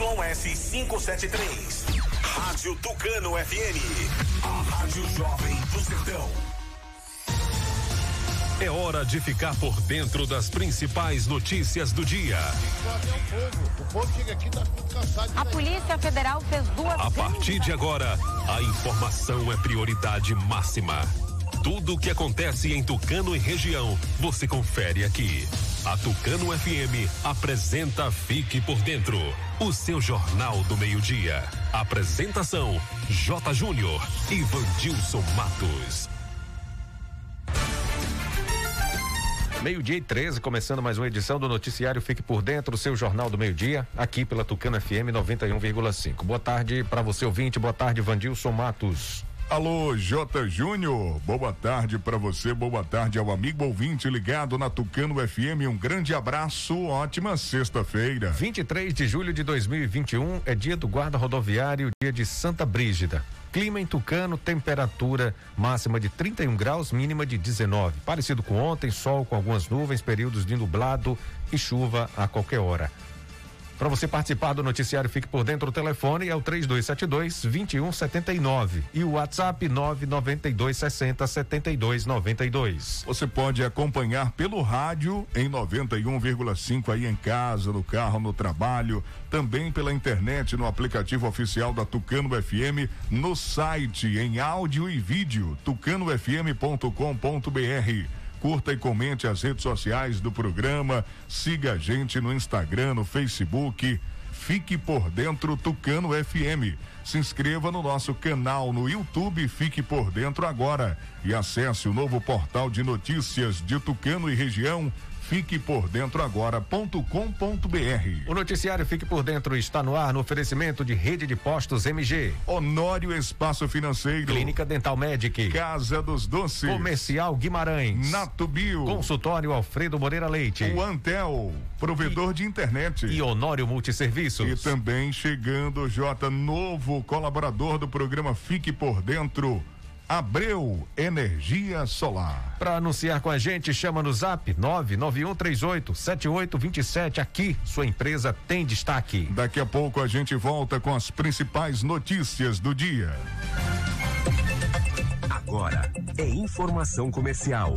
ZYS 573. Rádio Tucano FM. A Rádio Jovem do Sertão. É hora de ficar por dentro das principais notícias do dia. O povo chega aqui tá cansado. A Polícia Federal fez duas. A partir de agora, a informação é prioridade máxima. Tudo o que acontece em Tucano e região, você confere aqui. A Tucano FM apresenta Fique por Dentro, o seu jornal do meio-dia. Apresentação: J. Júnior e Vandilson Matos. Meio-dia e 13, começando mais uma edição do Noticiário Fique por Dentro, seu jornal do meio-dia, aqui pela Tucana FM 91,5. Boa tarde para você ouvinte, boa tarde, Vandilson Matos. Alô, J. Júnior, boa tarde para você, boa tarde ao amigo ouvinte ligado na Tucano FM. Um grande abraço, ótima sexta-feira. 23 de julho de 2021 é dia do guarda rodoviário, dia de Santa Brígida. Clima em Tucano, temperatura máxima de 31 graus, mínima de 19. Parecido com ontem, sol com algumas nuvens, períodos de nublado e chuva a qualquer hora. Para você participar do noticiário, fique por dentro. O telefone é o 3272 2179 e o WhatsApp 992 60 72 92. Você pode acompanhar pelo rádio em 91,5 aí em casa, no carro, no trabalho, também pela internet no aplicativo oficial da Tucano FM, no site em áudio e vídeo tucanofm.com.br curta e comente as redes sociais do programa, siga a gente no Instagram, no Facebook. Fique por dentro Tucano FM. Se inscreva no nosso canal no YouTube Fique por Dentro agora e acesse o novo portal de notícias de Tucano e região Fique por dentro agora.com.br. O noticiário Fique por Dentro está no ar no oferecimento de Rede de Postos MG. Honório Espaço Financeiro. Clínica Dental Medic. Casa dos Doces. Comercial Guimarães. Natubio. Consultório Alfredo Moreira Leite. O Antel, provedor e, de internet. E Honório Multisserviços. E também chegando, J, novo colaborador do programa Fique por Dentro. Abreu Energia Solar. Para anunciar com a gente, chama no zap 99138 7827. Aqui, sua empresa tem destaque. Daqui a pouco a gente volta com as principais notícias do dia. Agora é informação comercial.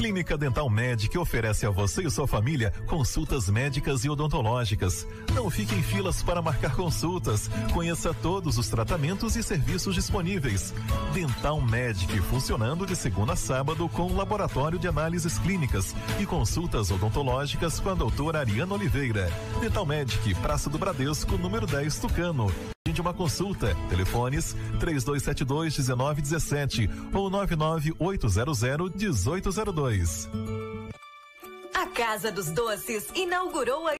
Clínica Dental Medic oferece a você e sua família consultas médicas e odontológicas. Não fique em filas para marcar consultas. Conheça todos os tratamentos e serviços disponíveis. Dental Medic funcionando de segunda a sábado com laboratório de análises clínicas e consultas odontológicas com a doutora Ariana Oliveira. Dental Medic, Praça do Bradesco, número 10 Tucano de uma consulta. Telefones 3272 1917 ou 99800 1802. A Casa dos Doces inaugurou a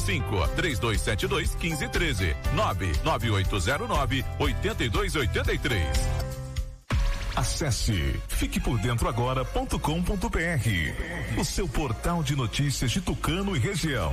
75 3272 1513 99809 8283. Acesse fiquepordentroagora.com.br, o seu portal de notícias de Tucano e região.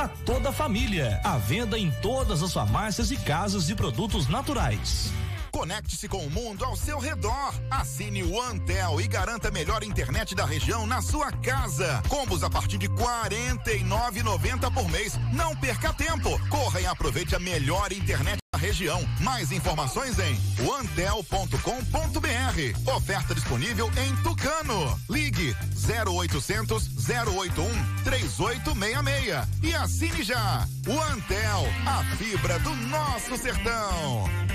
para toda a família. À venda em todas as farmácias e casas de produtos naturais. Conecte-se com o mundo ao seu redor. Assine o Antel e garanta a melhor internet da região na sua casa. Combos a partir de R$ 49,90 por mês. Não perca tempo. Corra e aproveite a melhor internet da região. Mais informações em antel.com.br. Oferta disponível em Tucano. Ligue 0800 081 3866 e assine já. O Antel, a fibra do nosso sertão.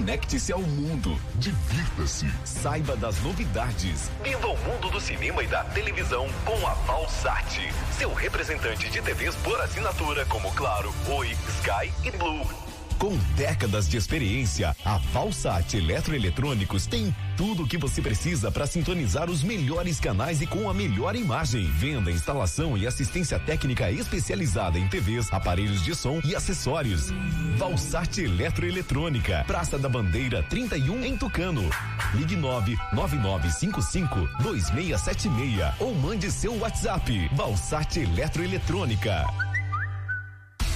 Conecte-se ao mundo. Divirta-se. Saiba das novidades. Viva o mundo do cinema e da televisão com a Valsat. Seu representante de TVs por assinatura como Claro, Oi, Sky e Blue. Com décadas de experiência, a Valsat Eletroeletrônicos tem tudo o que você precisa para sintonizar os melhores canais e com a melhor imagem. Venda, instalação e assistência técnica especializada em TVs, aparelhos de som e acessórios. Valsat Eletroeletrônica, Praça da Bandeira 31 em Tucano. Ligue 99955 2676 ou mande seu WhatsApp. Valsat Eletroeletrônica.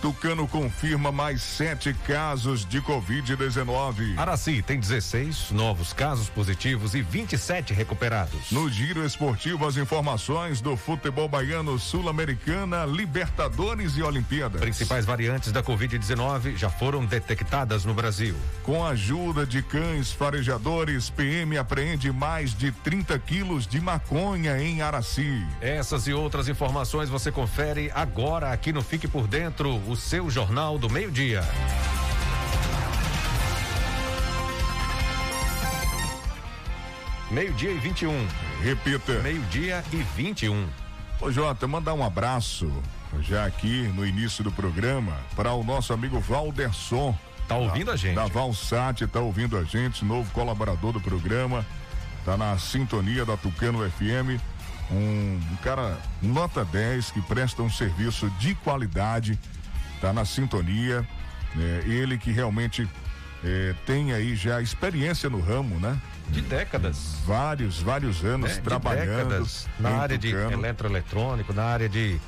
Tucano confirma mais sete casos de Covid-19. Araci tem 16 novos casos positivos e 27 recuperados. No giro esportivo, as informações do futebol baiano, Sul-Americana, Libertadores e Olimpíadas. Principais variantes da Covid-19 já foram detectadas no Brasil. Com a ajuda de cães farejadores, PM apreende mais de 30 quilos de maconha em Araci. Essas e outras informações você confere agora aqui no Fique por Dentro o seu Jornal do Meio-Dia. Meio-dia e 21. Repita. Meio-dia e 21. Ô, Jota, mandar um abraço já aqui no início do programa para o nosso amigo Valderson. Tá ouvindo da, a gente? Da Valsat, tá ouvindo a gente, novo colaborador do programa. Tá na sintonia da Tucano FM. Um, um, cara nota 10 que presta um serviço de qualidade Tá na sintonia. É, ele que realmente é, tem aí já experiência no ramo, né? De décadas. Vários, vários anos É, de trabalhando. décadas, na área de Tucano. eletroeletrônico, na área de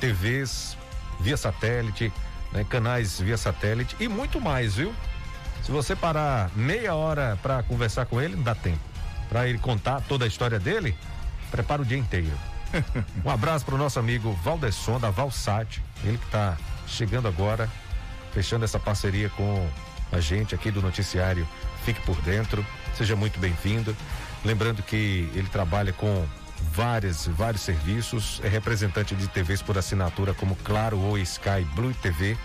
TVs via satélite, né, canais via satélite e muito mais, viu? Se você parar meia hora para conversar com ele, não dá tempo. Para ele contar toda a história dele, prepara o dia inteiro. um abraço para o nosso amigo Valdesson da Valsat, ele que está chegando agora, fechando essa parceria com a gente aqui do noticiário Fique por Dentro. Seja muito bem-vindo. Lembrando que ele trabalha com várias, vários serviços, é representante de TVs por assinatura como Claro ou Sky Blue TV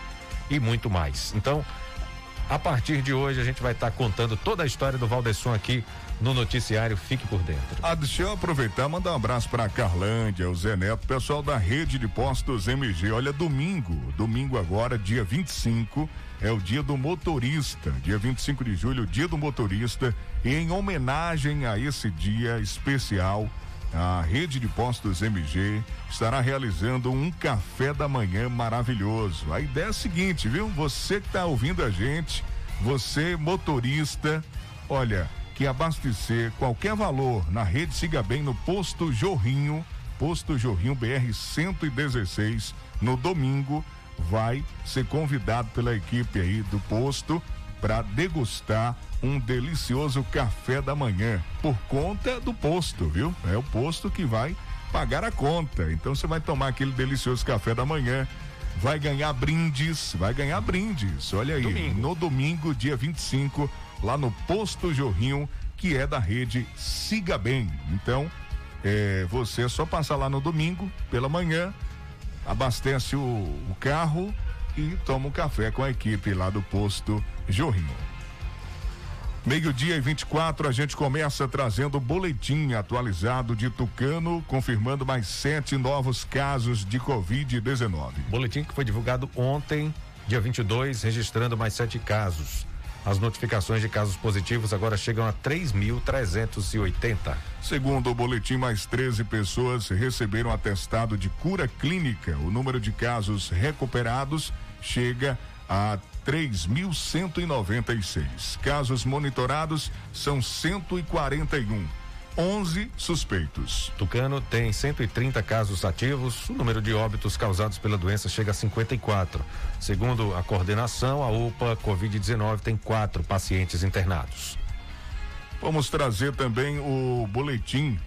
e muito mais. Então, a partir de hoje a gente vai estar contando toda a história do Valdesson aqui no noticiário Fique por Dentro. Ah, deixa eu aproveitar mandar um abraço para Carlândia, o Zé Neto, pessoal da rede de postos MG. Olha, domingo, domingo agora, dia 25, é o dia do motorista. Dia 25 de julho, dia do motorista. E em homenagem a esse dia especial, a rede de postos MG estará realizando um café da manhã maravilhoso. A ideia é a seguinte, viu? Você que está ouvindo a gente, você motorista, olha, que abastecer qualquer valor na rede Siga Bem no posto Jorrinho, posto Jorrinho BR 116, no domingo, vai ser convidado pela equipe aí do posto para degustar um delicioso café da manhã por conta do posto, viu? É o posto que vai pagar a conta. Então você vai tomar aquele delicioso café da manhã, vai ganhar brindes, vai ganhar brindes. Olha aí, no domingo, dia 25, lá no posto Jorrinho, que é da rede Siga Bem. Então, é, você é só passar lá no domingo pela manhã, abastece o, o carro e toma um café com a equipe lá do posto Jorrinho. Meio-dia e 24, a gente começa trazendo o boletim atualizado de Tucano, confirmando mais sete novos casos de Covid-19. Boletim que foi divulgado ontem, dia 22, registrando mais sete casos. As notificações de casos positivos agora chegam a 3.380. Segundo o boletim, mais 13 pessoas receberam atestado de cura clínica. O número de casos recuperados chega a 3.196. Casos monitorados são 141. 11 suspeitos. Tucano tem 130 casos ativos. O número de óbitos causados pela doença chega a 54. Segundo a coordenação, a UPA Covid-19 tem quatro pacientes internados. Vamos trazer também o boletim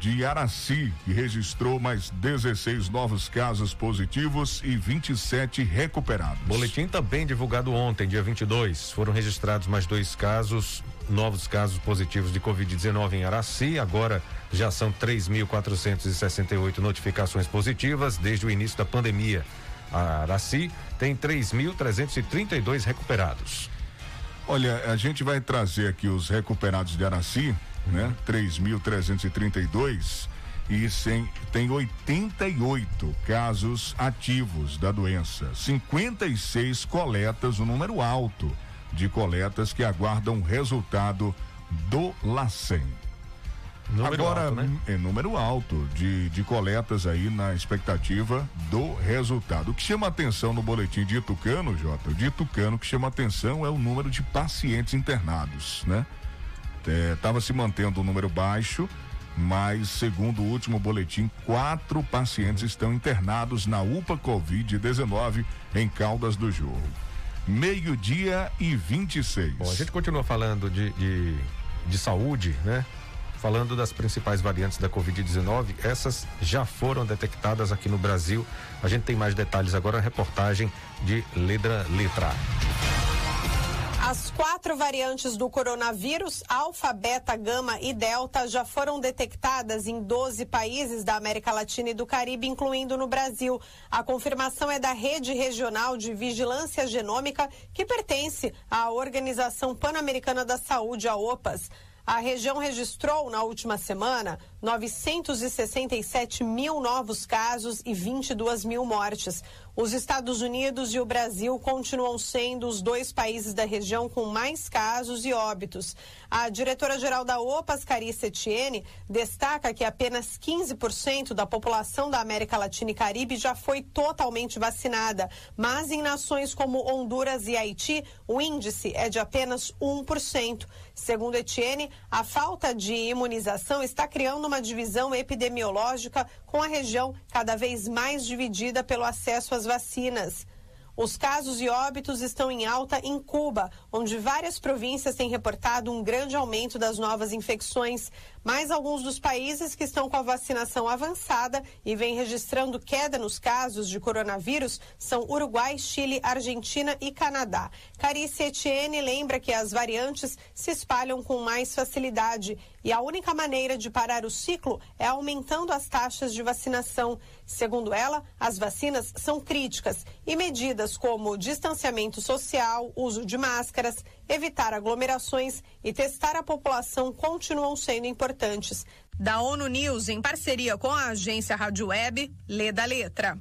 de Araci, que registrou mais 16 novos casos positivos e 27 recuperados. Boletim também divulgado ontem, dia 22. Foram registrados mais dois casos, novos casos positivos de Covid-19 em Araci. Agora já são 3.468 notificações positivas desde o início da pandemia. A Araci tem 3.332 recuperados. Olha, a gente vai trazer aqui os recuperados de Araci, né? 3.332 e sem, tem 88 casos ativos da doença, 56 coletas, um número alto de coletas que aguardam resultado do LACEN. Número Agora, alto, né? é número alto de, de coletas aí na expectativa do resultado. O que chama atenção no boletim de Tucano, Jota, de Tucano, que chama atenção é o número de pacientes internados, né? Estava se mantendo um número baixo, mas segundo o último boletim, quatro pacientes estão internados na UPA Covid-19 em Caldas do Jorro. Meio-dia e 26. Bom, a gente continua falando de, de, de saúde, né? Falando das principais variantes da Covid-19, essas já foram detectadas aqui no Brasil. A gente tem mais detalhes agora na reportagem de Letra Letra. As quatro variantes do coronavírus, alfa, beta, gama e delta, já foram detectadas em 12 países da América Latina e do Caribe, incluindo no Brasil. A confirmação é da Rede Regional de Vigilância Genômica, que pertence à Organização Pan-Americana da Saúde, a OPAS. A região registrou na última semana 967 mil novos casos e 22 mil mortes. Os Estados Unidos e o Brasil continuam sendo os dois países da região com mais casos e óbitos. A diretora-geral da OPAS, Carice Etienne, destaca que apenas 15% da população da América Latina e Caribe já foi totalmente vacinada, mas em nações como Honduras e Haiti, o índice é de apenas 1%. Segundo Etienne, a falta de imunização está criando uma divisão epidemiológica com a região cada vez mais dividida pelo acesso às vacinas. Os casos e óbitos estão em alta em Cuba, onde várias províncias têm reportado um grande aumento das novas infecções. Mas alguns dos países que estão com a vacinação avançada e vêm registrando queda nos casos de coronavírus são Uruguai, Chile, Argentina e Canadá. Carice Etienne lembra que as variantes se espalham com mais facilidade e a única maneira de parar o ciclo é aumentando as taxas de vacinação. Segundo ela, as vacinas são críticas e medidas como distanciamento social, uso de máscaras, evitar aglomerações e testar a população continuam sendo importantes. Da ONU News, em parceria com a agência Rádio Web, lê da letra.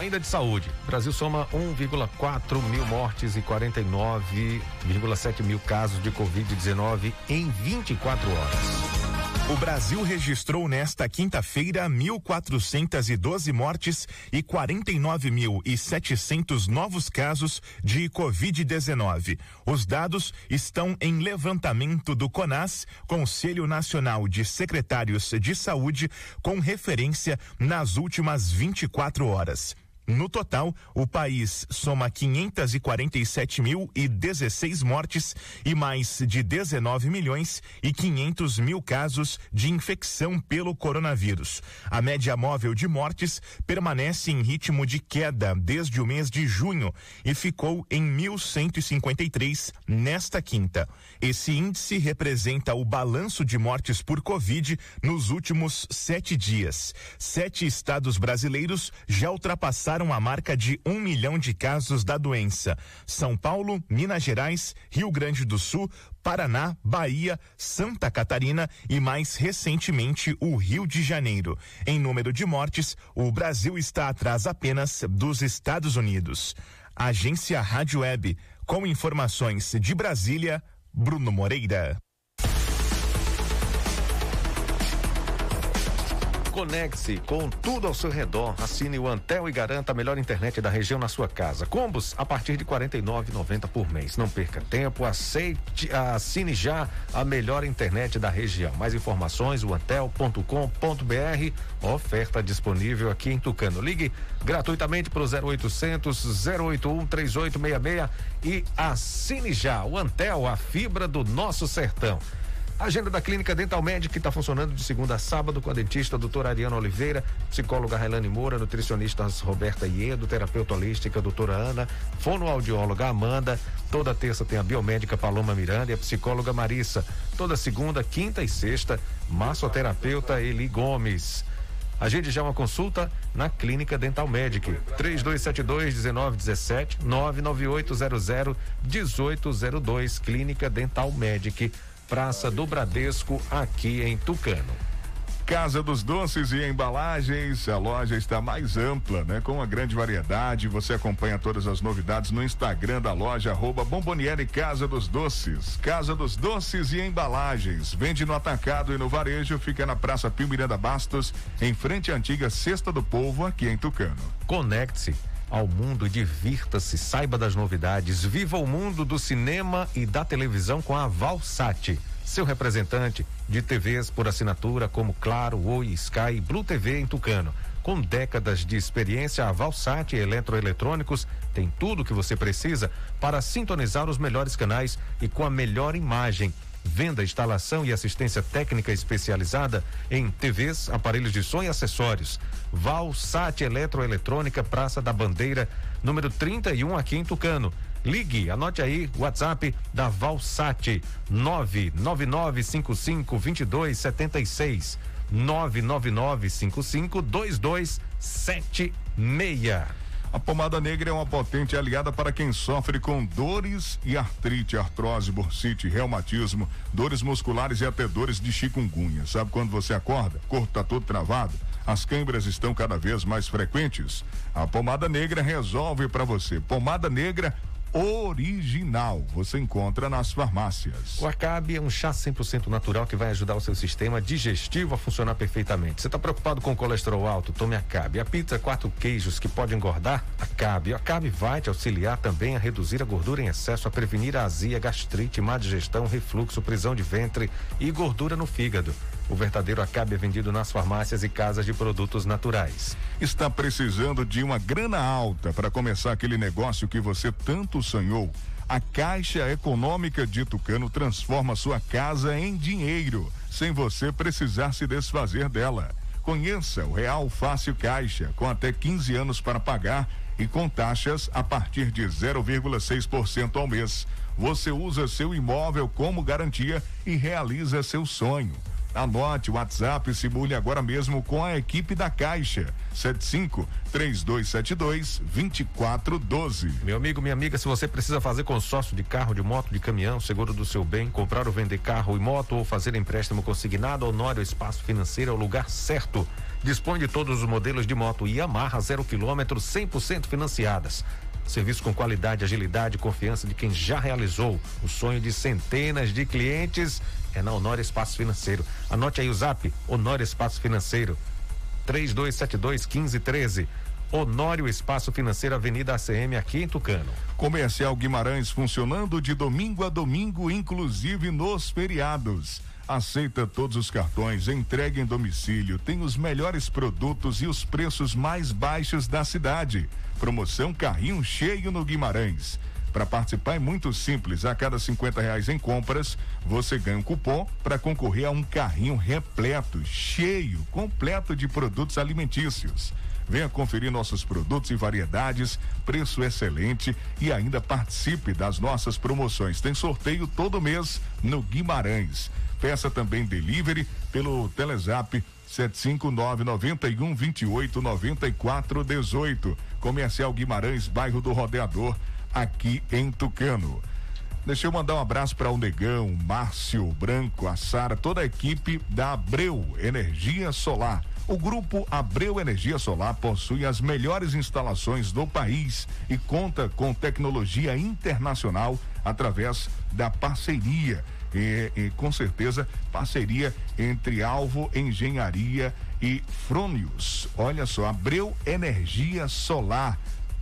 Ainda de saúde, o Brasil soma 1,4 mil mortes e 49,7 mil casos de Covid-19 em 24 horas. O Brasil registrou nesta quinta-feira 1.412 mortes e 49.700 novos casos de Covid-19. Os dados estão em levantamento do CONAS, Conselho Nacional de Secretários de Saúde, com referência nas últimas 24 horas. No total, o país soma 547 mil e 16 mortes e mais de 19 milhões e 500 mil casos de infecção pelo coronavírus. A média móvel de mortes permanece em ritmo de queda desde o mês de junho e ficou em 1.153 nesta quinta. Esse índice representa o balanço de mortes por Covid nos últimos sete dias. Sete estados brasileiros já ultrapassaram ultrapassaram a marca de um milhão de casos da doença. São Paulo, Minas Gerais, Rio Grande do Sul, Paraná, Bahia, Santa Catarina e mais recentemente o Rio de Janeiro. Em número de mortes, o Brasil está atrás apenas dos Estados Unidos. Agência Rádio Web, com informações de Brasília, Bruno Moreira. Conecte-se com tudo ao seu redor. Assine o Antel e garanta a melhor internet da região na sua casa. Combos a partir de R$ 49,90 por mês. Não perca tempo, aceite, assine já a melhor internet da região. Mais informações, o antel.com.br. Oferta disponível aqui em Tucano. Ligue gratuitamente para o 0800 081 3866 e assine já o Antel, a fibra do nosso sertão. Agenda da Clínica Dental Médica está funcionando de segunda a sábado com a dentista doutora Ariana Oliveira, psicóloga Railane Moura, nutricionistas Roberta Iedo, terapeuta holística doutora Ana, fonoaudióloga Amanda. Toda terça tem a biomédica Paloma Miranda e a psicóloga Marissa. Toda segunda, quinta e sexta, massoterapeuta Eli Gomes. Agende já uma consulta na Clínica Dental Medic. 3272-1917, 99800-1802, Clínica Dental Medic. Praça do Bradesco, aqui em Tucano. Casa dos Doces e Embalagens, a loja está mais ampla, né? Com uma grande variedade. Você acompanha todas as novidades no Instagram da loja, arroba Bomboniere Casa dos Doces. Casa dos Doces e Embalagens. Vende no atacado e no varejo, fica na Praça Pio Miranda Bastos, em frente à antiga Cesta do Povo, aqui em Tucano. Conecte-se ao mundo, divirta-se, saiba das novidades, viva o mundo do cinema e da televisão com a Valsat, seu representante de TVs por assinatura como Claro, Oi, Sky e Blue TV em Tucano. Com décadas de experiência, a Valsat Eletroeletrônicos tem tudo o que você precisa para sintonizar os melhores canais e com a melhor imagem venda, instalação e assistência técnica especializada em TVs, aparelhos de som e acessórios. Valsat Eletroeletrônica, Praça da Bandeira, número 31, aqui em Tucano. Ligue, anote aí o WhatsApp da Valsat 99955 2276 99955 2276. A pomada negra é uma potente aliada para quem sofre com dores e artrite, artrose, bursite, reumatismo, dores musculares e até dores de chikungunya. Sabe quando você acorda? O corpo está todo travado? As câimbras estão cada vez mais frequentes? A pomada negra resolve para você. Pomada negra original. Você encontra nas farmácias. O Acabe é um chá 100% natural que vai ajudar o seu sistema digestivo a funcionar perfeitamente. Você está preocupado com colesterol alto? Tome Acabe. A pizza quatro queijos que pode engordar? Acabe. O Acabe vai te auxiliar também a reduzir a gordura em excesso, a prevenir a azia, gastrite, má digestão, refluxo, prisão de ventre e gordura no fígado. O verdadeiro Acabe é vendido nas farmácias e casas de produtos naturais. Está precisando de uma grana alta para começar aquele negócio que você tanto sonhou? A Caixa Econômica de Tucano transforma sua casa em dinheiro, sem você precisar se desfazer dela. Conheça o Real Fácil Caixa, com até 15 anos para pagar e com taxas a partir de 0,6% ao mês. Você usa seu imóvel como garantia e realiza seu sonho. Anote o WhatsApp e simule agora mesmo com a equipe da Caixa. 75 3272 2412. Meu amigo, minha amiga, se você precisa fazer consórcio de carro, de moto, de caminhão, seguro do seu bem, comprar ou vender carro e moto ou fazer empréstimo consignado, Honório Espaço Financeiro é o lugar certo. Dispõe de todos os modelos de moto Yamaha zero quilômetro 100% financiadas. Serviço com qualidade, agilidade e confiança de quem já realizou o sonho de centenas de clientes é na Honório Espaço Financeiro. Anote aí o zap, Honório Espaço Financeiro, 3272 1513. Honório Espaço Financeiro, Avenida ACM, aqui em Tucano. Comercial Guimarães funcionando de domingo a domingo, inclusive nos feriados. Aceita todos os cartões, entrega em domicílio, tem os melhores produtos e os preços mais baixos da cidade. Promoção Carrinho Cheio no Guimarães. Para participar é muito simples. A cada 50 reais em compras, você ganha um cupom para concorrer a um carrinho repleto, cheio, completo de produtos alimentícios. Venha conferir nossos produtos e variedades, preço excelente e ainda participe das nossas promoções. Tem sorteio todo mês no Guimarães. Peça também delivery pelo Telezap 75991 28 94 18. Comercial Guimarães, bairro do Rodeador, aqui em Tucano. Deixa eu mandar um abraço para o Negão, Márcio Branco, a Sara, toda a equipe da Abreu Energia Solar. O grupo Abreu Energia Solar possui as melhores instalações do país e conta com tecnologia internacional através da parceria. E, e, com certeza parceria entre Alvo Engenharia e Fronius. Olha só, Abreu Energia Solar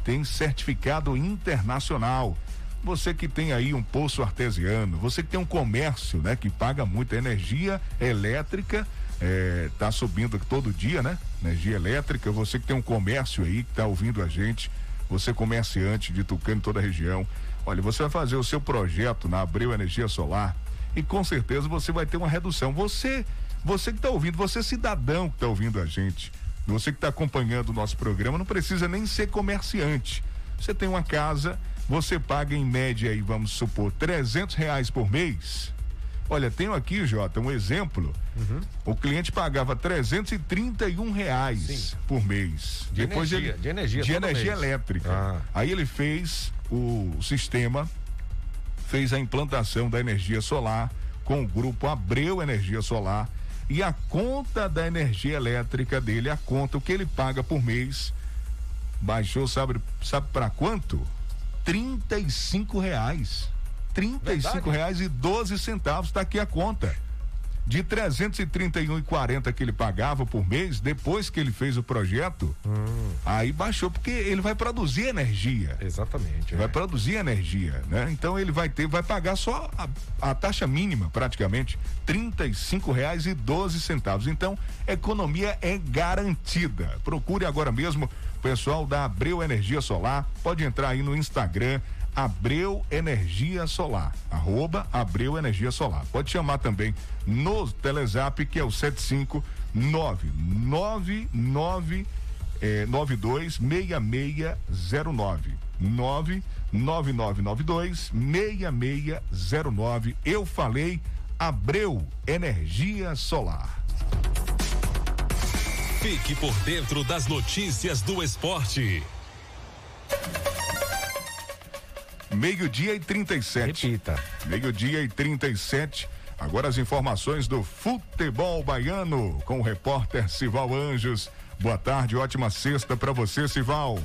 tem certificado internacional. Você que tem aí um poço artesiano, você que tem um comércio, né, que paga muita energia elétrica, é, tá subindo todo dia, né? Energia elétrica, você que tem um comércio aí que tá ouvindo a gente, você comerciante de Tucano, toda a região. Olha, você vai fazer o seu projeto na Abreu Energia Solar e com certeza você vai ter uma redução. Você, você que está ouvindo, você cidadão que está ouvindo a gente, você que está acompanhando o nosso programa, não precisa nem ser comerciante. Você tem uma casa, você paga em média aí, vamos supor, trezentos reais por mês. Olha, tenho aqui, Jota, um exemplo. Uhum. O cliente pagava 331 reais Sim. por mês. De Depois energia, ele, de energia, de energia mês. elétrica. Ah. Aí ele fez o sistema, fez a implantação da energia solar com o grupo Abreu Energia Solar e a conta da energia elétrica dele, a conta o que ele paga por mês, baixou, sabe, sabe para quanto? 35 reais. 35 reais e 12 centavos, está aqui a conta. De 331,40 que ele pagava por mês, depois que ele fez o projeto, hum. aí baixou, porque ele vai produzir energia. Exatamente. Vai é. produzir energia, né? Então ele vai ter, vai pagar só a, a taxa mínima, praticamente, R$ reais e 12 centavos. Então, economia é garantida. Procure agora mesmo o pessoal da Abreu Energia Solar. Pode entrar aí no Instagram, Abreu Energia Solar, arroba Abreu Energia Solar. Pode chamar também no Telezap, que é o 75999 é, 92 6609 99992 6609. Eu falei Abreu Energia Solar. Fique por dentro das notícias do esporte. Meio-dia e 37. Repita. Meio-dia e 37. Agora as informações do futebol baiano com o repórter Sival Anjos. Boa tarde, ótima sexta para você, Sival.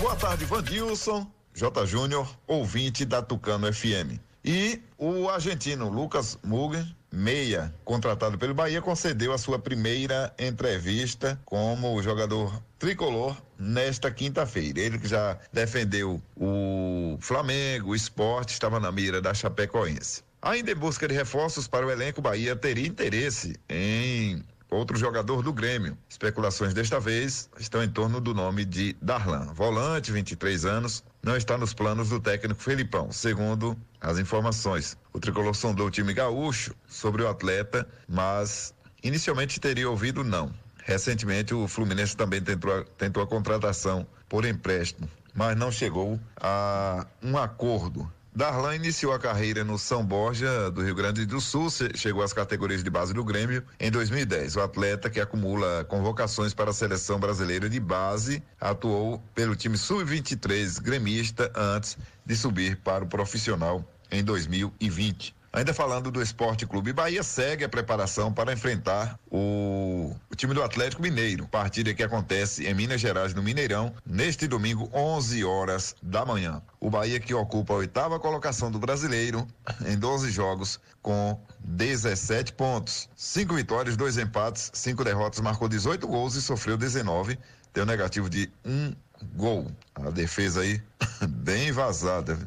Boa tarde, Vandilson, J. Júnior, ouvinte da Tucano FM. E o argentino Lucas Mugger, meia, contratado pelo Bahia, concedeu a sua primeira entrevista como jogador tricolor nesta quinta-feira. Ele que já defendeu o Flamengo, o esporte, estava na mira da Chapecoense. Ainda em busca de reforços para o elenco, Bahia teria interesse em outro jogador do Grêmio. Especulações desta vez estão em torno do nome de Darlan. Volante, 23 anos, não está nos planos do técnico Felipão, segundo as informações. O tricolor sondou o time gaúcho sobre o atleta, mas inicialmente teria ouvido não. Recentemente, o Fluminense também tentou, tentou a contratação por empréstimo, mas não chegou a um acordo Darlan iniciou a carreira no São Borja do Rio Grande do Sul, chegou às categorias de base do Grêmio em 2010. O atleta que acumula convocações para a seleção brasileira de base atuou pelo time sub-23 gremista antes de subir para o profissional em 2020. Ainda falando do Esporte Clube Bahia, segue a preparação para enfrentar o, o, time do Atlético Mineiro. Partida que acontece em Minas Gerais, no Mineirão, neste domingo, 11 horas da manhã. O Bahia que ocupa a oitava colocação do brasileiro em 12 jogos com 17 pontos. Cinco vitórias, dois empates, cinco derrotas, marcou 18 gols e sofreu 19. Tem um negativo de um gol. A defesa aí bem vazada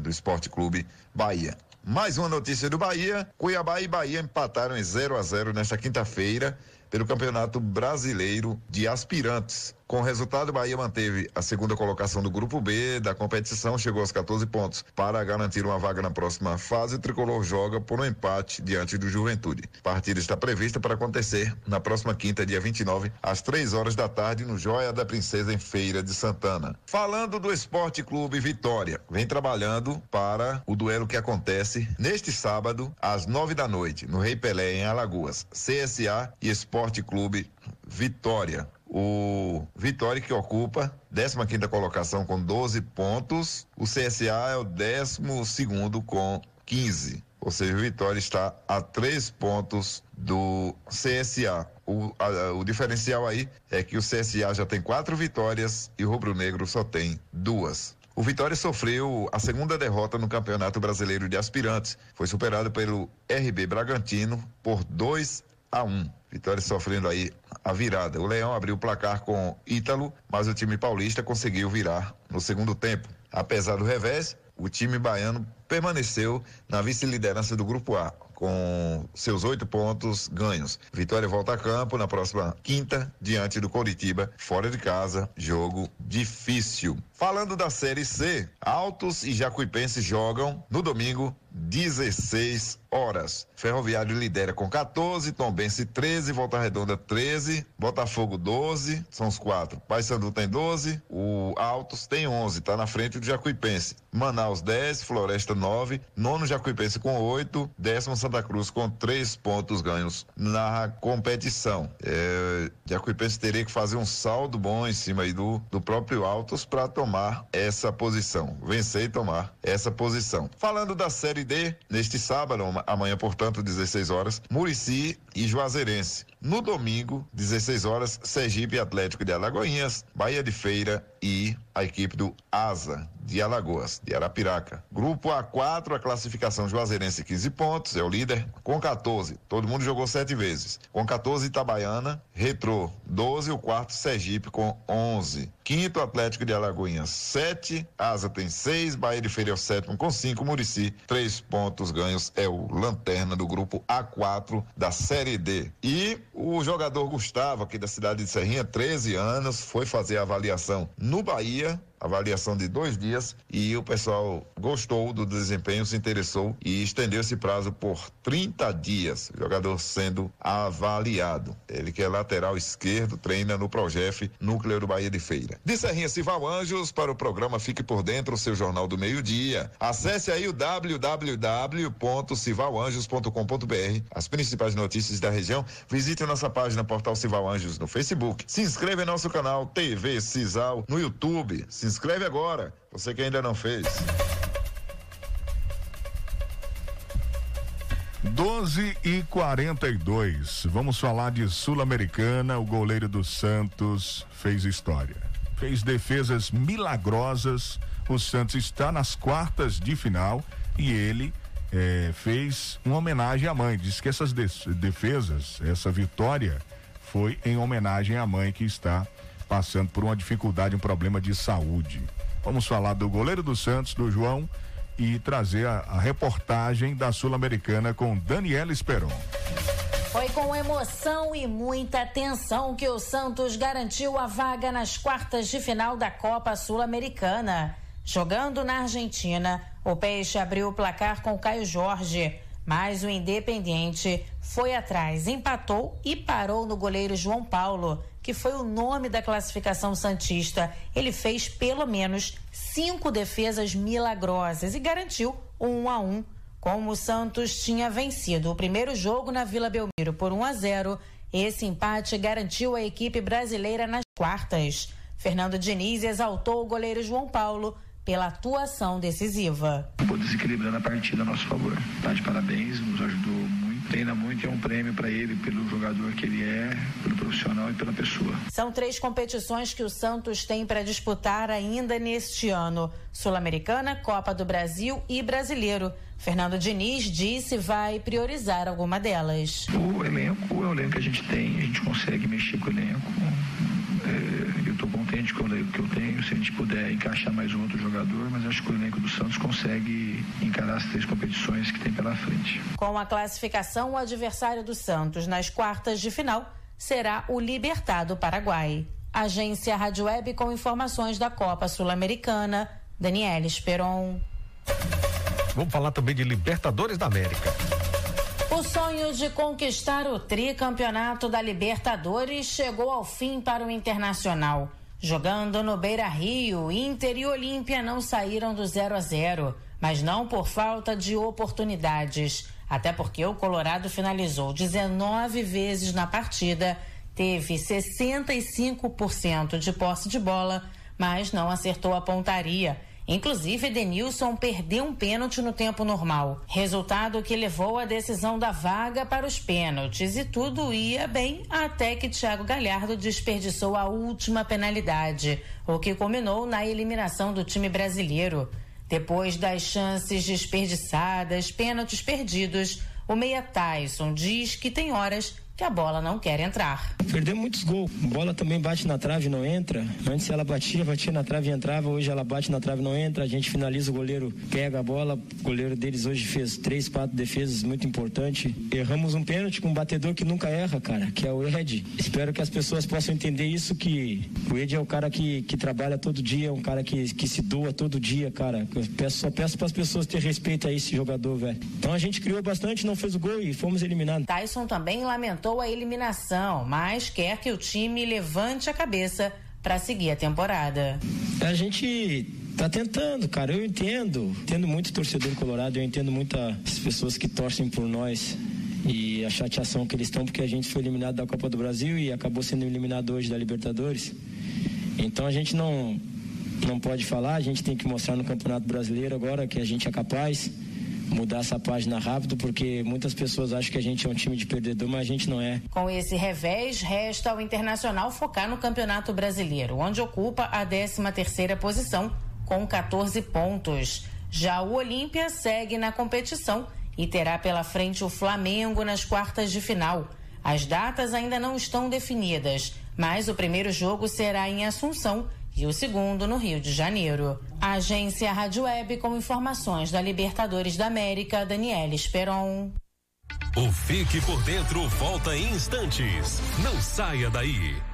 do Esporte Clube Bahia. Mais uma notícia do Bahia: Cuiabá e Bahia empataram em 0 a 0 nesta quinta-feira pelo Campeonato Brasileiro de Aspirantes. Com o resultado, o Bahia manteve a segunda colocação do grupo B da competição, chegou aos 14 pontos. Para garantir uma vaga na próxima fase, o tricolor joga por um empate diante do Juventude. A partida está prevista para acontecer na próxima quinta, dia 29, às 3 horas da tarde, no Joia da Princesa, em Feira de Santana. Falando do Esporte Clube Vitória, vem trabalhando para o duelo que acontece neste sábado, às 9 da noite, no Rei Pelé, em Alagoas. CSA e Esporte Clube Vitória. O Vitória que ocupa 15 colocação com 12 pontos. O CSA é o 12 com 15. Ou seja, o Vitória está a três pontos do CSA. O, a, o diferencial aí é que o CSA já tem quatro vitórias e o Rubro Negro só tem duas. O Vitória sofreu a segunda derrota no Campeonato Brasileiro de Aspirantes. Foi superado pelo RB Bragantino por 2 a 1. Vitória sofrendo aí a virada. O Leão abriu o placar com Ítalo, mas o time paulista conseguiu virar no segundo tempo. Apesar do revés, o time baiano permaneceu na vice-liderança do Grupo A, com seus oito pontos ganhos. Vitória volta a campo na próxima quinta, diante do Coritiba, fora de casa, jogo difícil. Falando da Série C, Altos e Jacuipense jogam no domingo 16 horas. Ferroviário lidera com 14, Tombense 13, Volta Redonda 13, Botafogo 12, são os quatro. Paysandu tem 12, o Altos tem 11, tá na frente do Jacuipense. Manaus 10, Floresta 9, nono Jacuipense com 8, décimo Santa Cruz com 3 pontos ganhos na competição. É, Jacuipense teria que fazer um saldo bom em cima aí do, do próprio Altos para tomar essa posição, vencer e tomar essa posição. Falando da Série D, neste sábado, amanhã, portanto, 16 horas, Murici e Juazeirense. No domingo, 16 horas, Sergipe Atlético de Alagoinhas, Bahia de Feira e a equipe do Asa de Alagoas, de Arapiraca. Grupo A4, a classificação Juazeirense 15 pontos, é o líder, com 14. Todo mundo jogou sete vezes. Com 14, Itabaiana, Retrô 12, o quarto Sergipe com 11. Quinto, Atlético de Alagoinhas 7, Asa tem 6, Bahia de Feira é o sétimo com 5, Murici 3 pontos ganhos, é o lanterna do grupo A4 da Série D. E o jogador Gustavo, aqui da cidade de Serrinha, 13 anos, foi fazer a avaliação no Bahia avaliação de dois dias e o pessoal gostou do desempenho, se interessou e estendeu esse prazo por 30 dias, o jogador sendo avaliado. Ele que é lateral esquerdo, treina no Progef, núcleo do Bahia de Feira. De Serrinha Cival Anjos para o programa Fique por Dentro, o seu jornal do meio-dia. Acesse aí o www.civalanjos.com.br, as principais notícias da região. Visite nossa página Portal Cival Anjos no Facebook. Se inscreva em nosso canal TV Cisal no YouTube. Se inscreve agora, você que ainda não fez. 12 e 42. Vamos falar de Sul-Americana. O goleiro do Santos fez história. Fez defesas milagrosas. O Santos está nas quartas de final e ele é, fez uma homenagem à mãe. Diz que essas defesas, essa vitória, foi em homenagem à mãe que está passando por uma dificuldade, um problema de saúde. Vamos falar do goleiro do Santos, do João e trazer a, a reportagem da Sul-Americana com Daniela Esperon. Foi com emoção e muita tensão que o Santos garantiu a vaga nas quartas de final da Copa Sul-Americana. Jogando na Argentina, o Peixe abriu o placar com Caio Jorge, mas o Independiente foi atrás, empatou e parou no goleiro João Paulo, que foi o nome da classificação Santista. Ele fez pelo menos cinco defesas milagrosas e garantiu um 1 a 1. Como o Santos tinha vencido o primeiro jogo na Vila Belmiro por 1 a 0, esse empate garantiu a equipe brasileira nas quartas. Fernando Diniz exaltou o goleiro João Paulo pela atuação decisiva. Pô, desequilibrando a partida a nosso favor. Tá de parabéns, nos ajudou treina muito e é um prêmio para ele pelo jogador que ele é, pelo profissional e pela pessoa. São três competições que o Santos tem para disputar ainda neste ano: Sul-Americana, Copa do Brasil e Brasileiro. Fernando Diniz disse vai priorizar alguma delas. O elenco é o elenco que a gente tem, a gente consegue mexer com o elenco. É estou contente com o elenco que eu tenho. Se a gente puder encaixar mais um outro jogador, mas acho que o elenco do Santos consegue encarar as três competições que tem pela frente. Com a classificação, o adversário do Santos nas quartas de final será o Libertado Paraguai. Agência Rádio Web com informações da Copa Sul-Americana. Daniela Esperon. Vamos falar também de Libertadores da América. Sonho de conquistar o tricampeonato da Libertadores chegou ao fim para o Internacional. Jogando no Beira Rio, Inter e Olímpia não saíram do 0 a 0, mas não por falta de oportunidades. Até porque o Colorado finalizou 19 vezes na partida, teve 65% de posse de bola, mas não acertou a pontaria Inclusive, Denilson perdeu um pênalti no tempo normal. Resultado que levou a decisão da vaga para os pênaltis. E tudo ia bem até que Thiago Galhardo desperdiçou a última penalidade, o que culminou na eliminação do time brasileiro. Depois das chances desperdiçadas, pênaltis perdidos, o Meia Tyson diz que tem horas que a bola não quer entrar. Perdeu muitos gols. A bola também bate na trave e não entra. Antes ela batia, batia na trave e entrava. Hoje ela bate na trave e não entra. A gente finaliza, o goleiro pega a bola. O goleiro deles hoje fez três, quatro defesas muito importantes. Erramos um pênalti com um batedor que nunca erra, cara, que é o Ed. Espero que as pessoas possam entender isso, que o Ed é o cara que, que trabalha todo dia, um cara que, que se doa todo dia, cara. Eu peço, só peço para as pessoas ter respeito a esse jogador, velho. Então a gente criou bastante, não fez o gol e fomos eliminados. Tyson também lamentou lamentou a eliminação, mas quer que o time levante a cabeça para seguir a temporada. A gente tá tentando, cara. Eu entendo. Entendo muito torcedor colorado, eu entendo muitas pessoas que torcem por nós e a chateação que eles estão porque a gente foi eliminado da Copa do Brasil e acabou sendo eliminado hoje da Libertadores. Então a gente não não pode falar, a gente tem que mostrar no Campeonato Brasileiro agora que a gente é capaz mudar essa página rápido, porque muitas pessoas acham que a gente é um time de perdedor, mas a gente não é. Com esse revés, resta ao Internacional focar no Campeonato Brasileiro, onde ocupa a 13 terceira posição com 14 pontos. Já o Olímpia segue na competição e terá pela frente o Flamengo nas quartas de final. As datas ainda não estão definidas, mas o primeiro jogo será em Assunção e o segundo no Rio de Janeiro. A agência Rádio Web com informações da Libertadores da América, Daniela Esperon. O Fique por Dentro volta em instantes. Não saia daí.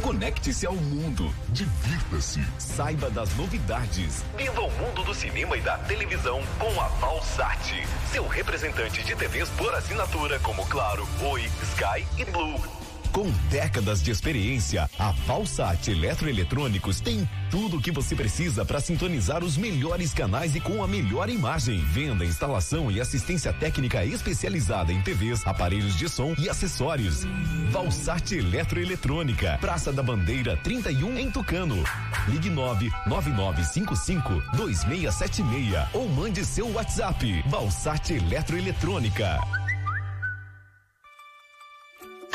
Conecte-se ao mundo. Divirta-se. Saiba das novidades. Viva o mundo do cinema e da televisão com a Valsat. Seu representante de TVs por assinatura como Claro, Oi, Sky e Blue. Com décadas de experiência, a Valsat Eletroeletrônicos tem tudo o que você precisa para sintonizar os melhores canais e com a melhor imagem. Venda, instalação e assistência técnica especializada em TVs, aparelhos de som e acessórios. Valsat Eletroeletrônica, Praça da Bandeira 31 em Tucano. Ligue 9 9955 2676 ou mande seu WhatsApp. Valsat Eletroeletrônica.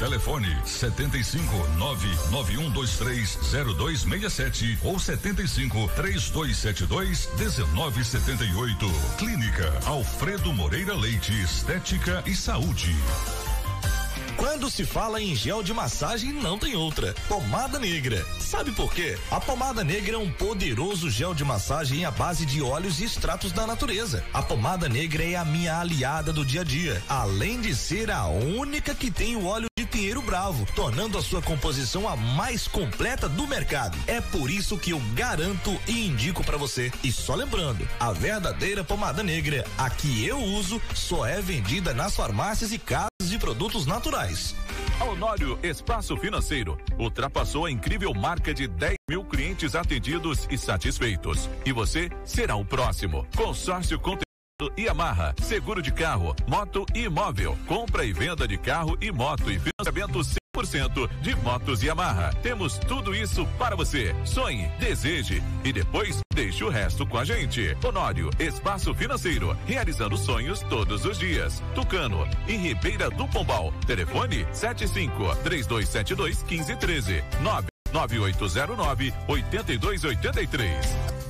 Telefone 75 99123 0267 ou 75 3272 1978. Clínica Alfredo Moreira Leite Estética e Saúde. Quando se fala em gel de massagem, não tem outra. Pomada negra. Sabe por quê? A pomada negra é um poderoso gel de massagem à base de óleos e extratos da natureza. A pomada negra é a minha aliada do dia a dia, além de ser a única que tem o óleo de pinheiro bravo, tornando a sua composição a mais completa do mercado. É por isso que eu garanto e indico para você. E só lembrando, a verdadeira pomada negra, a que eu uso, só é vendida nas farmácias e casas de produtos naturais. Honório Espaço Financeiro ultrapassou a incrível marca de 10 mil clientes atendidos e satisfeitos. E você será o próximo. Consórcio Conteúdo amarra, seguro de carro, moto e imóvel, compra e venda de carro e moto e financiamento 100% de motos amarra. Temos tudo isso para você. Sonhe, deseje e depois deixe o resto com a gente. Honório Espaço Financeiro, realizando sonhos todos os dias. Tucano, em Ribeira do Pombal. Telefone 75 3272 1513 9 9809 8283.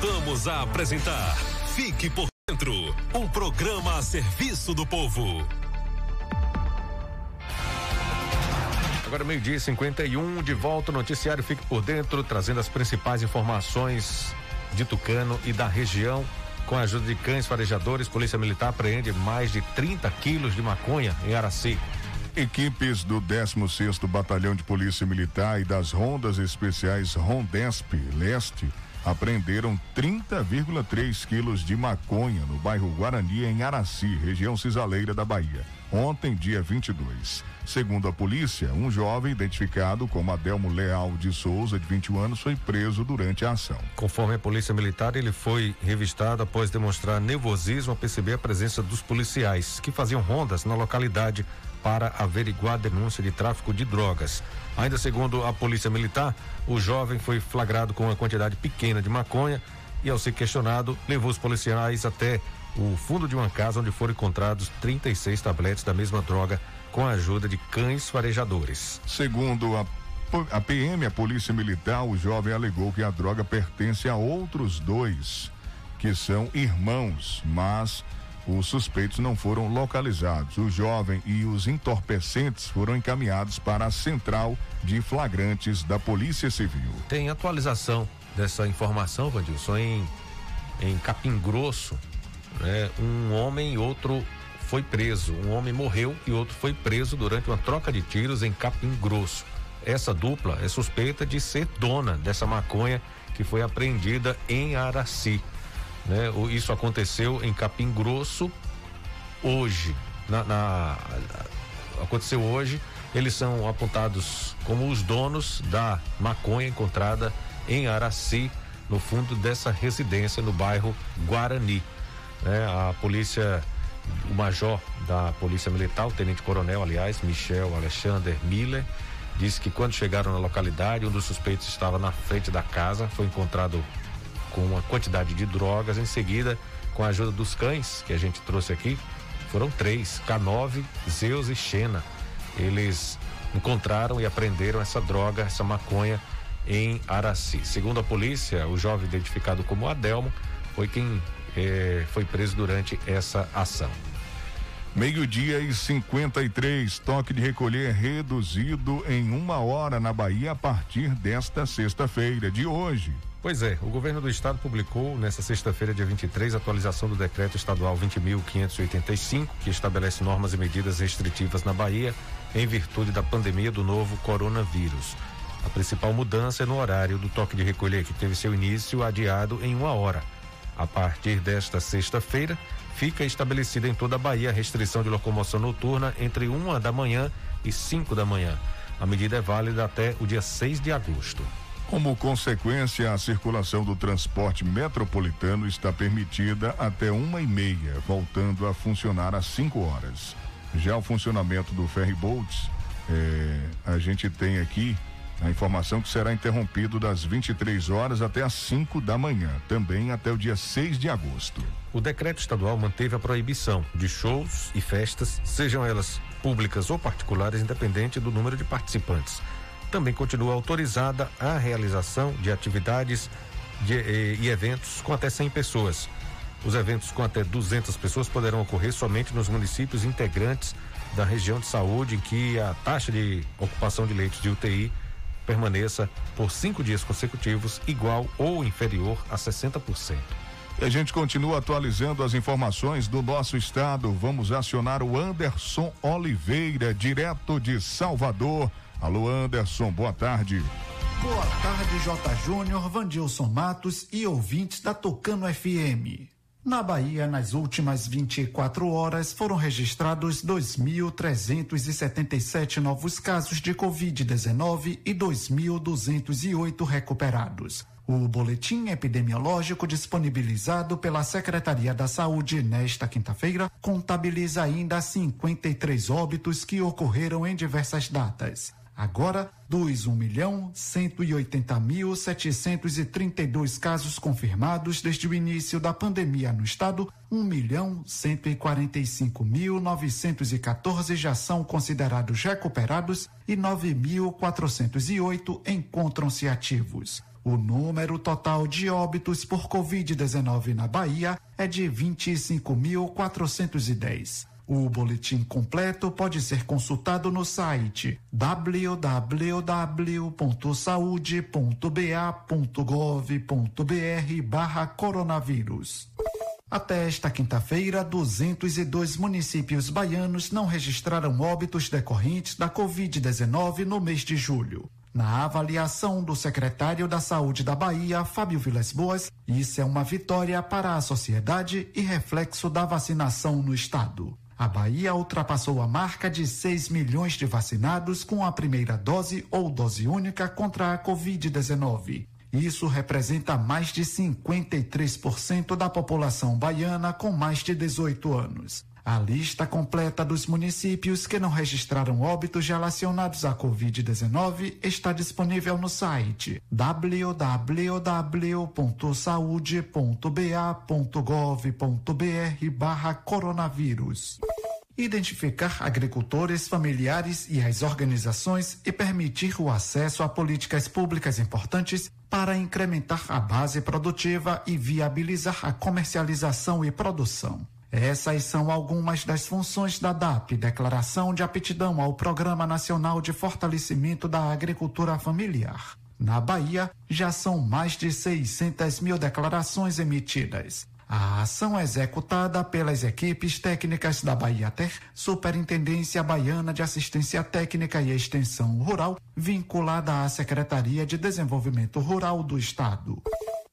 Voltamos a apresentar Fique por Dentro um programa a serviço do povo. Agora meio-dia e 51, de volta o noticiário Fique por Dentro, trazendo as principais informações de Tucano e da região. Com a ajuda de cães farejadores, Polícia Militar apreende mais de 30 quilos de maconha em Araci. Equipes do 16º Batalhão de Polícia Militar e das Rondas Especiais Rondesp Leste apreenderam 30,3 quilos de maconha no bairro Guarani, em Araci, região cisaleira da Bahia. Ontem, dia 22. Segundo a polícia, um jovem identificado como Adelmo Leal de Souza, de 21 anos, foi preso durante a ação. Conforme a polícia militar, ele foi revistado após demonstrar nervosismo ao perceber a presença dos policiais que faziam rondas na localidade para averiguar a denúncia de tráfico de drogas. Ainda segundo a polícia militar, o jovem foi flagrado com uma quantidade pequena de maconha e, ao ser questionado, levou os policiais até o fundo de uma casa onde foram encontrados 36 tabletes da mesma droga com a ajuda de cães farejadores. Segundo a, a PM, a Polícia Militar, o jovem alegou que a droga pertence a outros dois, que são irmãos, mas os suspeitos não foram localizados. O jovem e os entorpecentes foram encaminhados para a central de flagrantes da Polícia Civil. Tem atualização dessa informação, Vandilson, em, em Capim Grosso, né? Um homem e outro foi preso. Um homem morreu e outro foi preso durante uma troca de tiros em Capim Grosso. Essa dupla é suspeita de ser dona dessa maconha que foi apreendida em Araci. Né? Isso aconteceu em Capim Grosso hoje. Na, na, aconteceu hoje. Eles são apontados como os donos da maconha encontrada em Araci, no fundo dessa residência no bairro Guarani. Né? A polícia, o major da Polícia Militar, o tenente coronel, aliás, Michel Alexander Miller, disse que quando chegaram na localidade, um dos suspeitos estava na frente da casa, foi encontrado com uma quantidade de drogas. Em seguida, com a ajuda dos cães que a gente trouxe aqui, foram três: K9, Zeus e Xena. Eles encontraram e apreenderam essa droga, essa maconha em Araci. Segundo a polícia, o jovem identificado como Adelmo foi quem eh, foi preso durante essa ação. Meio-dia e 53, toque de recolher reduzido em uma hora na Bahia a partir desta sexta-feira, de hoje. Pois é, o governo do estado publicou nesta sexta-feira, dia 23, a atualização do decreto estadual 20.585, que estabelece normas e medidas restritivas na Bahia em virtude da pandemia do novo coronavírus. A principal mudança é no horário do toque de recolher, que teve seu início adiado em uma hora. A partir desta sexta-feira, fica estabelecida em toda a Bahia a restrição de locomoção noturna entre uma da manhã e cinco da manhã. A medida é válida até o dia 6 de agosto. Como consequência, a circulação do transporte metropolitano está permitida até uma e meia, voltando a funcionar às 5 horas. Já o funcionamento do ferry boats, eh, a gente tem aqui a informação que será interrompido das 23 horas até às 5 da manhã, também até o dia 6 de agosto. O decreto estadual manteve a proibição de shows e festas, sejam elas públicas ou particulares, independente do número de participantes também continua autorizada a realização de atividades de, e, e eventos com até 100 pessoas. Os eventos com até 200 pessoas poderão ocorrer somente nos municípios integrantes da região de saúde em que a taxa de ocupação de leitos de UTI permaneça por cinco dias consecutivos igual ou inferior a 60%. E a gente continua atualizando as informações do nosso estado. Vamos acionar o Anderson Oliveira, direto de Salvador. Alô, Anderson, boa tarde. Boa tarde, J. Júnior, Vandilson Matos e ouvintes da Tocano FM. Na Bahia, nas últimas 24 horas, foram registrados 2.377 novos casos de Covid-19 e 2.208 recuperados. O boletim epidemiológico disponibilizado pela Secretaria da Saúde nesta quinta-feira contabiliza ainda 53 óbitos que ocorreram em diversas datas. Agora, dos 1 milhão 180 mil 732 casos confirmados desde o início da pandemia no estado, 1 milhão 145 mil 914 já são considerados recuperados e 9.408 encontram-se ativos. O número total de óbitos por Covid-19 na Bahia é de 25.410. O boletim completo pode ser consultado no site www.saude.ba.gov.br barra coronavírus. Até esta quinta-feira, 202 municípios baianos não registraram óbitos decorrentes da Covid-19 no mês de julho. Na avaliação do secretário da Saúde da Bahia, Fábio Vilas Boas, isso é uma vitória para a sociedade e reflexo da vacinação no estado. A Bahia ultrapassou a marca de 6 milhões de vacinados com a primeira dose ou dose única contra a Covid-19. Isso representa mais de 53% da população baiana com mais de 18 anos. A lista completa dos municípios que não registraram óbitos relacionados à Covid-19 está disponível no site www.saude.ba.gov.br/barra coronavírus identificar agricultores, familiares e as organizações e permitir o acesso a políticas públicas importantes para incrementar a base produtiva e viabilizar a comercialização e produção. Essas são algumas das funções da DAP, Declaração de Aptidão ao Programa Nacional de Fortalecimento da Agricultura Familiar. Na Bahia, já são mais de 600 mil declarações emitidas. A ação é executada pelas equipes técnicas da Bahia Ter, Superintendência Baiana de Assistência Técnica e Extensão Rural, vinculada à Secretaria de Desenvolvimento Rural do Estado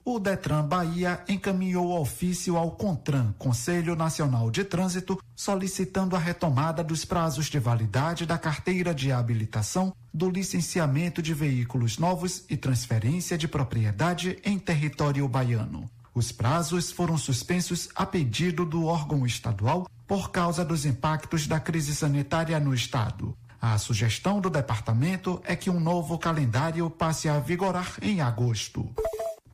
o Detran Bahia encaminhou ofício ao CONTRAN, Conselho Nacional de Trânsito, solicitando a retomada dos prazos de validade da carteira de habilitação, do licenciamento de veículos novos e transferência de propriedade em território baiano. Os prazos foram suspensos a pedido do órgão estadual por causa dos impactos da crise sanitária no estado. A sugestão do departamento é que um novo calendário passe a vigorar em agosto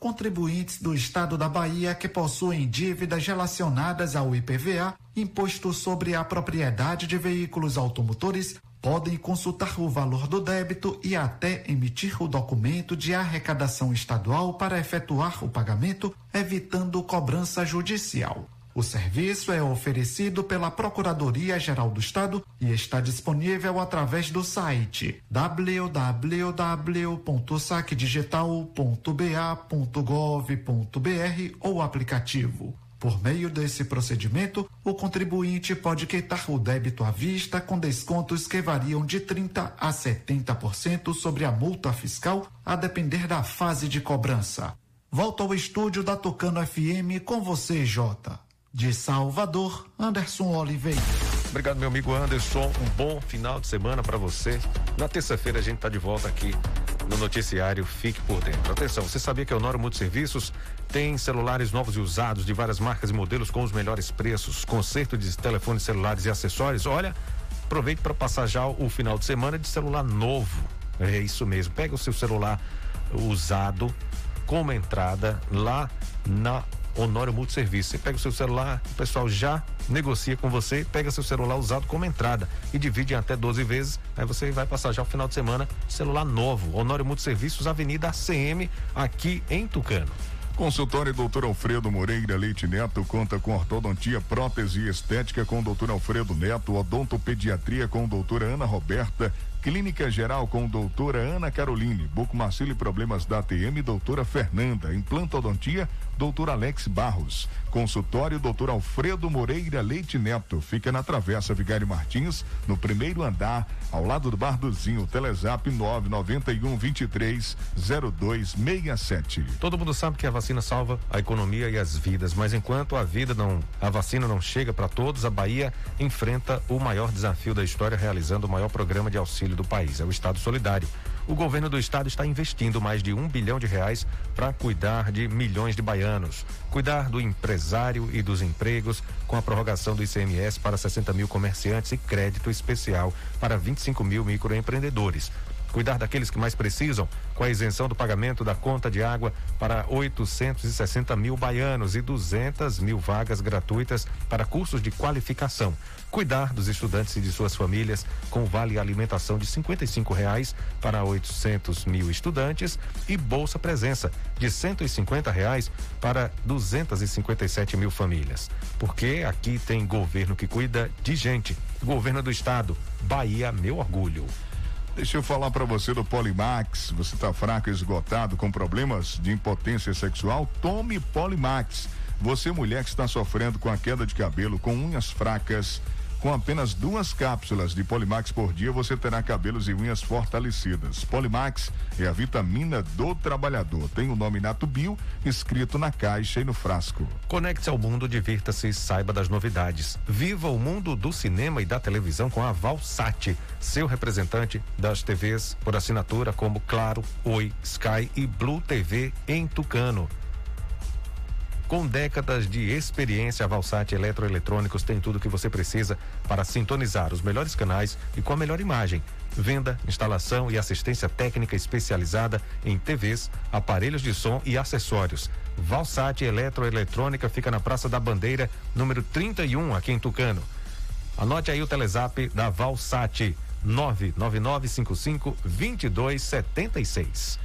contribuintes do estado da Bahia que possuem dívidas relacionadas ao IPVA, Imposto sobre a Propriedade de Veículos Automotores, podem consultar o valor do débito e até emitir o documento de arrecadação estadual para efetuar o pagamento, evitando cobrança judicial. O serviço é oferecido pela Procuradoria-Geral do Estado e está disponível através do site www.saquedigital.ba.gov.br ou aplicativo. Por meio desse procedimento, o contribuinte pode quitar o débito à vista com descontos que variam de 30% a 70% sobre a multa fiscal, a depender da fase de cobrança. Volto ao estúdio da Tocano FM com você, Jota. De Salvador, Anderson Oliveira. Obrigado, meu amigo Anderson. Um bom final de semana para você. Na terça-feira a gente está de volta aqui no noticiário Fique por Dentro. Atenção, você sabia que a Honório Multiserviços tem celulares novos e usados de várias marcas e modelos com os melhores preços, conserto de telefones celulares e acessórios? Olha, aproveite para passar já o final de semana de celular novo. É isso mesmo. Pega o seu celular usado com uma entrada lá na Honório Multiserviço. Você pega o seu celular, o pessoal já negocia com você, pega seu celular usado como entrada e divide em até 12 vezes. Aí você vai passar já o final de semana celular novo. Honório Multiserviços, Avenida ACM, aqui em Tucano. Consultório Doutor Alfredo Moreira Leite Neto conta com ortodontia, prótese e estética com Doutor Alfredo Neto, odontopediatria com doutora Ana Roberta, Clínica Geral com doutora Ana Caroline, Bucomacilo e Problemas da ATM, doutora Fernanda, Implantodontia, doutor Alex Barros. Consultório doutor Alfredo Moreira Leite Neto. Fica na Travessa Vigário Martins, no primeiro andar, ao lado do Bar do Zinho. Telezap 991 23 0267. Todo mundo sabe que a vacina salva a economia e as vidas, mas enquanto a vida não, a vacina não chega para todos, a Bahia enfrenta o maior desafio da história realizando o maior programa de auxílio do país, é o Estado Solidário o governo do estado está investindo mais de um bilhão de reais para cuidar de milhões de baianos, cuidar do empresário e dos empregos, com a prorrogação do ICMS para 60 mil comerciantes e crédito especial para 25 mil microempreendedores cuidar daqueles que mais precisam, com a isenção do pagamento da conta de água para 860 mil baianos e 200 mil vagas gratuitas para cursos de qualificação. Cuidar dos estudantes e de suas famílias com vale alimentação de R$ reais para 800 mil estudantes e bolsa presença de R$ reais para 257 mil famílias. Porque aqui tem governo que cuida de gente. Governo do Estado, Bahia, meu orgulho. Deixa eu falar para você do Polimax. Você está fraco, esgotado, com problemas de impotência sexual? Tome Polimax. Você, mulher que está sofrendo com a queda de cabelo, com unhas fracas, Com apenas duas cápsulas de Polimax por dia, você terá cabelos e unhas fortalecidas. Polimax é a vitamina do trabalhador. Tem o nome Natubio escrito na caixa e no frasco. Conecte-se ao mundo, divirta-se e saiba das novidades. Viva o mundo do cinema e da televisão com a Valsat, seu representante das TVs por assinatura como Claro, Oi, Sky e Blue TV em Tucano. Com décadas de experiência, a Valsat Eletroeletrônicos tem tudo o que você precisa para sintonizar os melhores canais e com a melhor imagem. Venda, instalação e assistência técnica especializada em TVs, aparelhos de som e acessórios. Valsat Eletroeletrônica fica na Praça da Bandeira, número 31, aqui em Tucano. Anote aí o telezap da Valsat 99955 2276.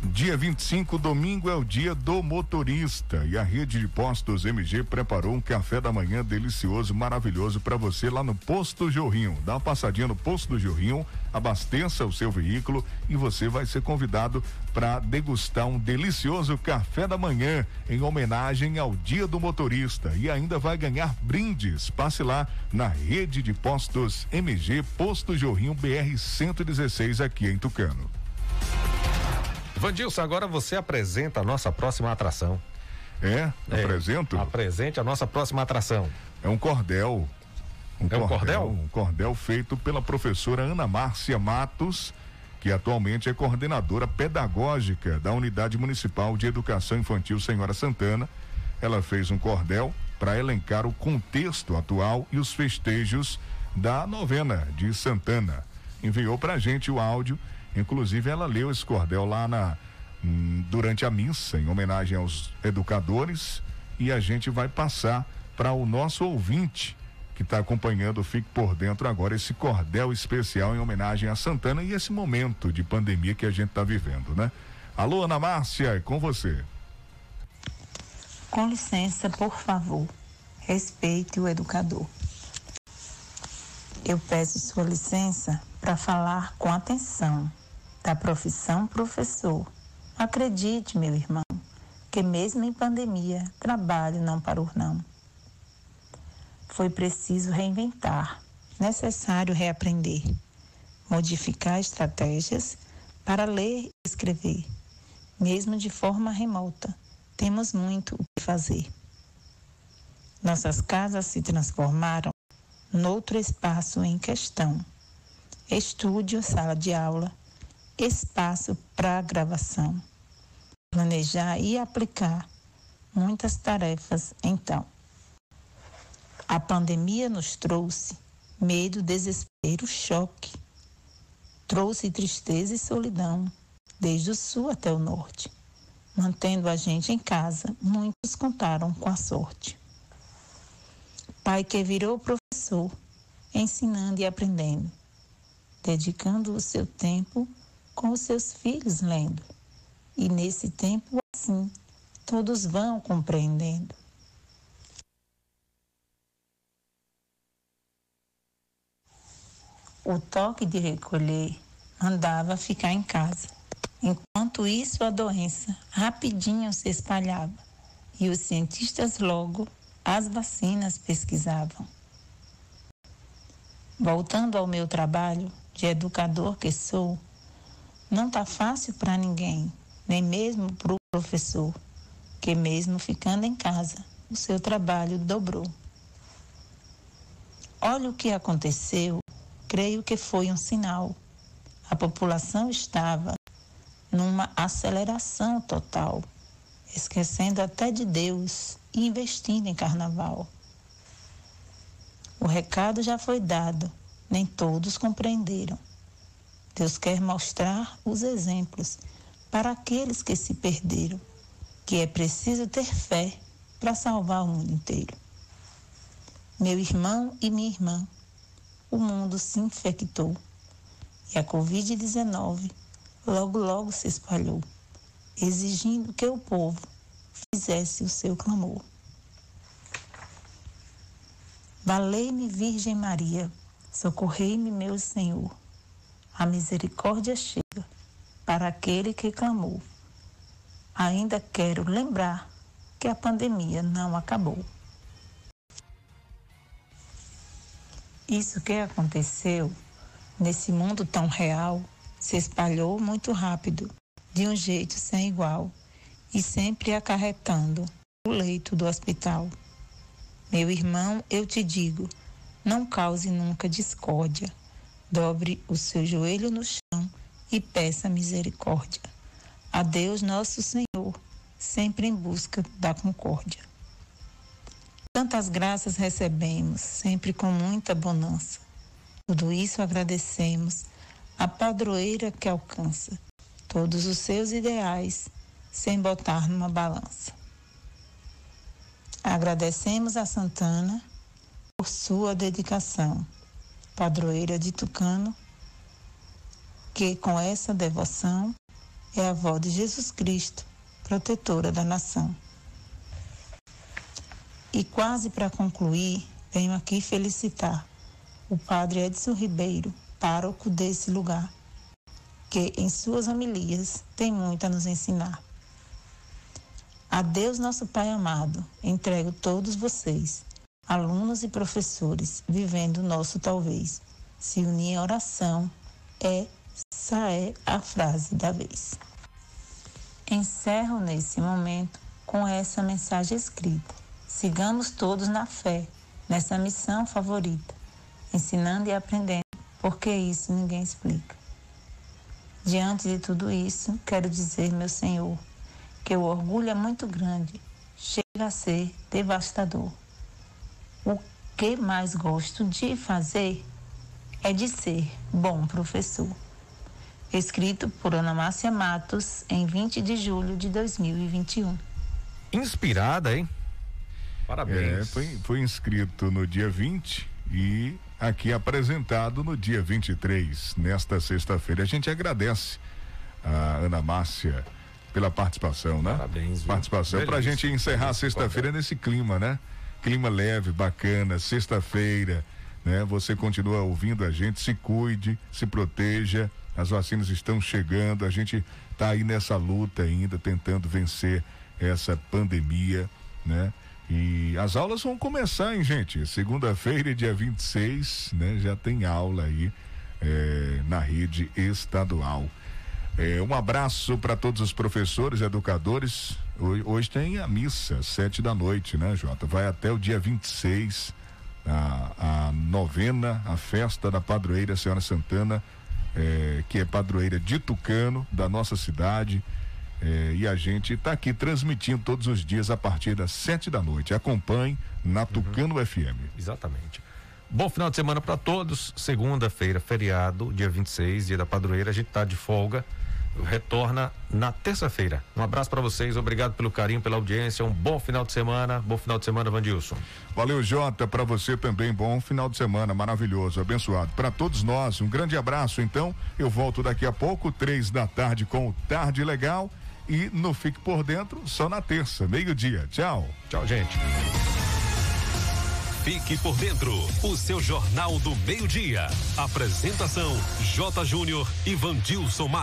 Dia 25, domingo, é o dia do motorista e a rede de postos MG preparou um café da manhã delicioso, maravilhoso para você lá no Posto Jorrinho. Dá uma passadinha no Posto Jorrinho, abasteça o seu veículo e você vai ser convidado para degustar um delicioso café da manhã em homenagem ao Dia do Motorista e ainda vai ganhar brindes. Passe lá na rede de postos MG Posto Jorrinho BR 116 aqui em Tucano. Vandilson, agora você apresenta a nossa próxima atração. É? é apresento? Apresente a nossa próxima atração. É um cordel. Um é cordel, um cordel? Um cordel feito pela professora Ana Márcia Matos, que atualmente é coordenadora pedagógica da Unidade Municipal de Educação Infantil Senhora Santana. Ela fez um cordel para elencar o contexto atual e os festejos da novena de Santana. Enviou para a gente o áudio Inclusive, ela leu esse cordel lá na, hum, durante a missa, em homenagem aos educadores, e a gente vai passar para o nosso ouvinte que está acompanhando, fique por dentro agora, esse cordel especial em homenagem a Santana e esse momento de pandemia que a gente está vivendo, né? Alô, Ana Márcia, é com você. Com licença, por favor, respeite o educador. Eu peço sua licença para falar com atenção da profissão professor. Acredite, meu irmão, que mesmo em pandemia, trabalho não parou não. Foi preciso reinventar, necessário reaprender, modificar estratégias para ler e escrever, mesmo de forma remota. Temos muito o que fazer. Nossas casas se transformaram noutro espaço em questão. Estúdio, sala de aula, espaço para gravação. Planejar e aplicar muitas tarefas, então. A pandemia nos trouxe medo, desespero, choque. Trouxe tristeza e solidão, desde o sul até o norte. Mantendo a gente em casa, muitos contaram com a sorte. Pai que virou professor, ensinando e aprendendo, dedicando o seu tempo com os seus filhos lendo. E nesse tempo, assim, todos vão compreendendo. O toque de recolher mandava ficar em casa. Enquanto isso, a doença rapidinho se espalhava e os cientistas logo as vacinas pesquisavam. Voltando ao meu trabalho de educador que sou, não está fácil para ninguém, nem mesmo para o professor, que mesmo ficando em casa, o seu trabalho dobrou. Olha o que aconteceu, creio que foi um sinal. A população estava numa aceleração total, esquecendo até de Deus e investindo em carnaval. O recado já foi dado, nem todos compreenderam. Deus quer mostrar os exemplos para aqueles que se perderam, que é preciso ter fé para salvar o mundo inteiro. Meu irmão e minha irmã, o mundo se infectou e a Covid-19 logo, logo se espalhou, exigindo que o povo fizesse o seu clamor. Valei-me, Virgem Maria, socorrei-me, meu Senhor a misericórdia chega para aquele que clamou. Ainda quero lembrar que a pandemia não acabou. Isso que aconteceu nesse mundo tão real se espalhou muito rápido, de um jeito sem igual, e sempre acarretando o leito do hospital. Meu irmão, eu te digo, não cause nunca discórdia. Dobre o seu joelho no chão e peça misericórdia. A Deus nosso Senhor, sempre em busca da concórdia. Tantas graças recebemos, sempre com muita bonança. Tudo isso agradecemos à padroeira que alcança todos os seus ideais sem botar numa balança. Agradecemos a Santana por sua dedicação, padroeira de Tucano, que com essa devoção é a avó de Jesus Cristo, protetora da nação. E quase para concluir, venho aqui felicitar o padre Edson Ribeiro, pároco desse lugar, que em suas homilias tem muito a nos ensinar. A Deus, nosso Pai amado, entrego todos vocês, alunos e professores, vivendo o nosso talvez. Se unir em oração, essa é a frase da vez. Encerro nesse momento com essa mensagem escrita. Sigamos todos na fé, nessa missão favorita, ensinando e aprendendo, porque isso ninguém explica. Diante de tudo isso, quero dizer, meu Senhor, que o orgulho é muito grande, chega a ser devastador. O que mais gosto de fazer é de ser bom professor. Escrito por Ana Márcia Matos em 20 de julho de 2021. Inspirada, hein? Parabéns. É, foi, foi inscrito no dia 20 e aqui apresentado no dia 23, nesta sexta-feira. A gente agradece a Ana Márcia pela participação, né? Parabéns. Viu? Participação para a gente encerrar sexta-feira nesse clima, né? Clima leve, bacana, sexta-feira, né? Você continua ouvindo a gente, se cuide, se proteja. As vacinas estão chegando, a gente está aí nessa luta ainda, tentando vencer essa pandemia, né? E as aulas vão começar, hein, gente? Segunda-feira, dia 26, né? Já tem aula aí é, na rede estadual. É, um abraço para todos os professores, educadores. Hoje, hoje, tem a missa, sete da noite, né, Jota? Vai até o dia 26, a, a novena, a festa da padroeira Senhora Santana, é, que é padroeira de Tucano, da nossa cidade. É, e a gente está aqui transmitindo todos os dias a partir das sete da noite. Acompanhe na Tucano uhum. FM. Exatamente. Bom final de semana para todos. Segunda-feira, feriado, dia 26, dia da padroeira. A gente está de folga. Retorna na terça-feira. Um abraço para vocês, obrigado pelo carinho, pela audiência. Um bom final de semana. Bom final de semana, Vandilson. Valeu, Jota. Para você também, bom final de semana, maravilhoso, abençoado. Para todos nós, um grande abraço. Então, eu volto daqui a pouco, três da tarde, com o Tarde Legal e no Fique por Dentro só na terça, meio-dia. Tchau. Tchau, gente. Fique por dentro, o seu Jornal do Meio-Dia. Apresentação: J. Júnior e Vandilson Matos.